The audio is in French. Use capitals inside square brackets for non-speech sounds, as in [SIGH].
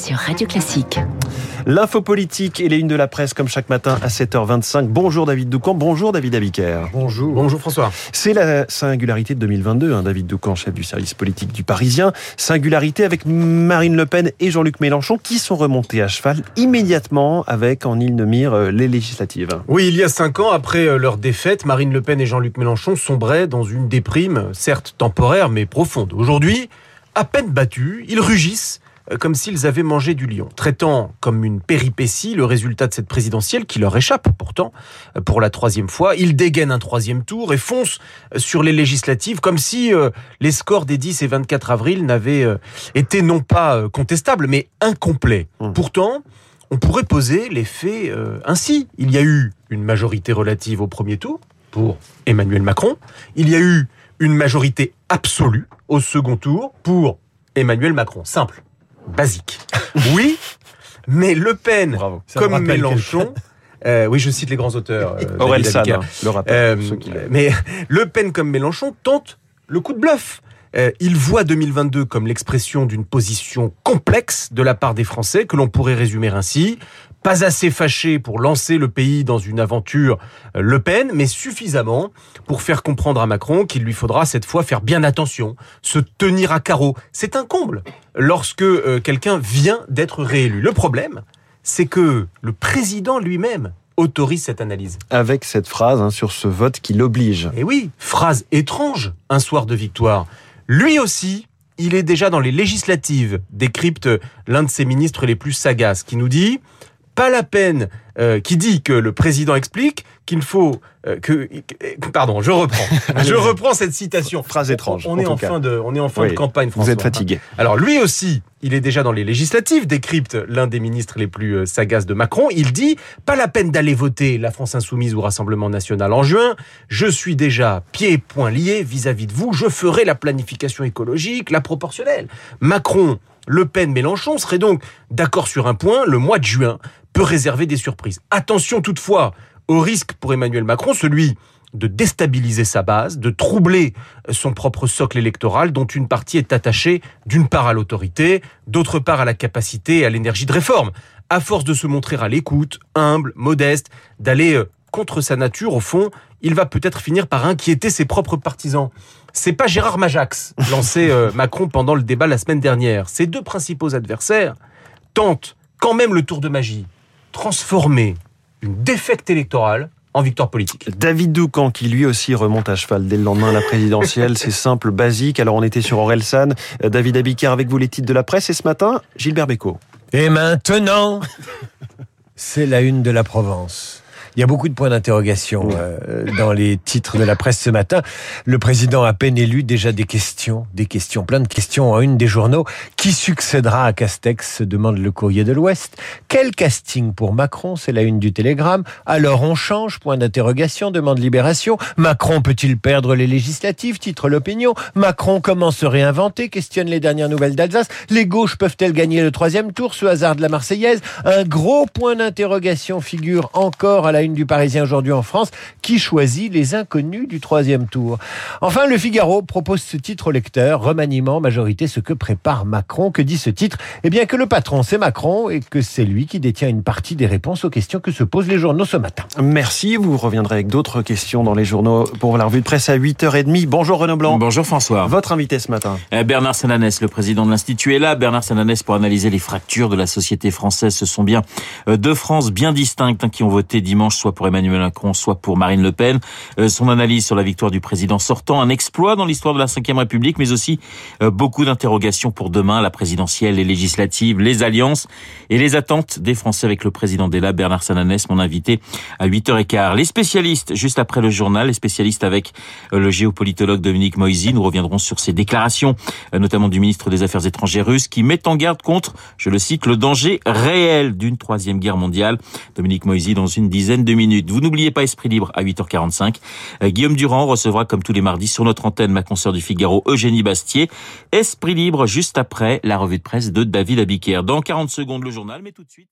sur Radio Classique. L'info politique et les unes de la presse comme chaque matin à 7h25. Bonjour David Doucan, bonjour David Abiker. Bonjour. Bonjour François. C'est la singularité de 2022, hein, David Doucan, chef du service politique du Parisien. Singularité avec Marine Le Pen et Jean-Luc Mélenchon qui sont remontés à cheval immédiatement avec en île de mire euh, les législatives. Oui, il y a cinq ans, après euh, leur défaite, Marine Le Pen et Jean-Luc Mélenchon sombraient dans une déprime, certes temporaire mais profonde. Aujourd'hui, à peine battus, ils rugissent comme s'ils avaient mangé du lion, traitant comme une péripétie le résultat de cette présidentielle qui leur échappe pourtant euh, pour la troisième fois. Ils dégainent un troisième tour et foncent euh, sur les législatives comme si les scores des 10 et 24 avril n'avaient été non pas contestables mais incomplets. Mmh. Pourtant, on pourrait poser les faits ainsi. Il y a eu une majorité relative au premier tour pour Emmanuel Macron. Il y a eu une majorité absolue au second tour pour Emmanuel Macron. Simple basique. [LAUGHS] Oui, mais Le Pen, comme Mélenchon, euh, oui, je cite les grands auteurs. Euh, [LAUGHS] Aurel San, le rappel. Euh, mais [LAUGHS] Le Pen comme Mélenchon tente le coup de bluff. Il voit 2022 comme l'expression d'une position complexe de la part des Français que l'on pourrait résumer ainsi pas assez fâché pour lancer le pays dans une aventure euh, Le Pen, mais suffisamment pour faire comprendre à Macron qu'il lui faudra cette fois faire bien attention, se tenir à carreau. C'est un comble lorsque euh, quelqu'un vient d'être réélu. Le problème, c'est que le président lui-même autorise cette analyse. Avec cette phrase hein, sur ce vote qui l'oblige. Et oui, phrase étrange, un soir de victoire. Lui aussi, il est déjà dans les législatives, décrypte l'un de ses ministres les plus sagaces, qui nous dit pas la peine, euh, qui dit que le président explique qu'il faut euh, que, pardon, je reprends, je reprends cette citation. Phrase étrange. On, est en fin de, on est en fin de campagne. François. Vous êtes fatigué. Alors lui aussi, il est déjà dans les législatives, décrypte l'un des ministres les plus euh, sagaces de Macron. Il dit pas la peine d'aller voter la France insoumise ou Rassemblement national en juin. Je suis déjà pieds et poings liés vis-à-vis de vous. Je ferai la planification écologique, la proportionnelle. Macron le Pen, Mélenchon serait donc d'accord sur un point, le mois de juin peut réserver des surprises. Attention toutefois au risque pour Emmanuel Macron, celui de déstabiliser sa base, de troubler son propre socle électoral dont une partie est attachée d'une part à l'autorité, d'autre part à la capacité et à l'énergie de réforme. À force de se montrer à l'écoute, humble, modeste, d'aller euh, contre sa nature, au fond, il va peut-être finir par inquiéter ses propres partisans. C'est pas Gérard Majax, lancé euh, Macron pendant le débat la semaine dernière. Ses deux principaux adversaires tentent quand même le tour de magie transformer une défaite électorale en victoire politique. David Doucan, qui lui aussi remonte à cheval dès le lendemain la présidentielle, [LAUGHS] c'est simple, basique. Alors on était sur Orelsan, euh, David Abicard avec vous les titres de la presse et ce matin, Gilbert Bécaud. Et maintenant, c'est la une de la Provence. Il y a beaucoup de points d'interrogation euh, dans les titres de la presse ce matin. Le président à peine élu, déjà des questions, des questions, plein de questions en une des journaux. Qui succédera à Castex se demande le courrier de l'Ouest. Quel casting pour Macron? C'est la une du Télégramme. Alors on change? Point d'interrogation, demande Libération. Macron peut-il perdre les législatives? Titre l'opinion. Macron comment se réinventer? Questionne les dernières nouvelles d'Alsace. Les gauches peuvent-elles gagner le troisième tour Ce hasard de la Marseillaise? Un gros point d'interrogation figure encore à la une du Parisien aujourd'hui en France, qui choisit les inconnus du troisième tour. Enfin, le Figaro propose ce titre au lecteur, remaniement, majorité, ce que prépare Macron. Que dit ce titre? Eh bien que le patron, c'est Macron et que c'est lui qui détient une partie des réponses aux questions que se posent les journaux ce matin. Merci, vous reviendrez avec d'autres questions dans les journaux pour la revue de presse à 8h30. Bonjour Renaud Blanc. Bonjour François. Votre invité ce matin eh, Bernard Sananès, le président de l'Institut est là. Bernard Sananès pour analyser les fractures de la société française. Ce sont bien euh, deux France bien distinctes hein, qui ont voté dimanche soit pour Emmanuel Macron, soit pour Marine Le Pen. Euh, son analyse sur la victoire du président sortant, un exploit dans l'histoire de la Ve République, mais aussi euh, beaucoup d'interrogations pour demain, la présidentielle, les législatives, les alliances et les attentes des Français avec le président Della, Bernard Sananès, mon invité à 8h15. Les spécialistes, juste après le journal, les spécialistes avec euh, le géopolitologue Dominique Moisy, nous reviendrons sur ces déclarations, notamment du ministre des Affaires étrangères russe, qui met en garde contre, je le cite, le danger réel d'une troisième guerre mondiale. Dominique Moisy dans une une Vous n'oubliez pas Esprit Libre à 8h45. Euh, Guillaume Durand recevra comme tous les mardis sur notre antenne ma consoeur du Figaro Eugénie Bastier. Esprit Libre juste après la revue de presse de David Abiker. Dans 40 secondes le journal, mais tout de suite.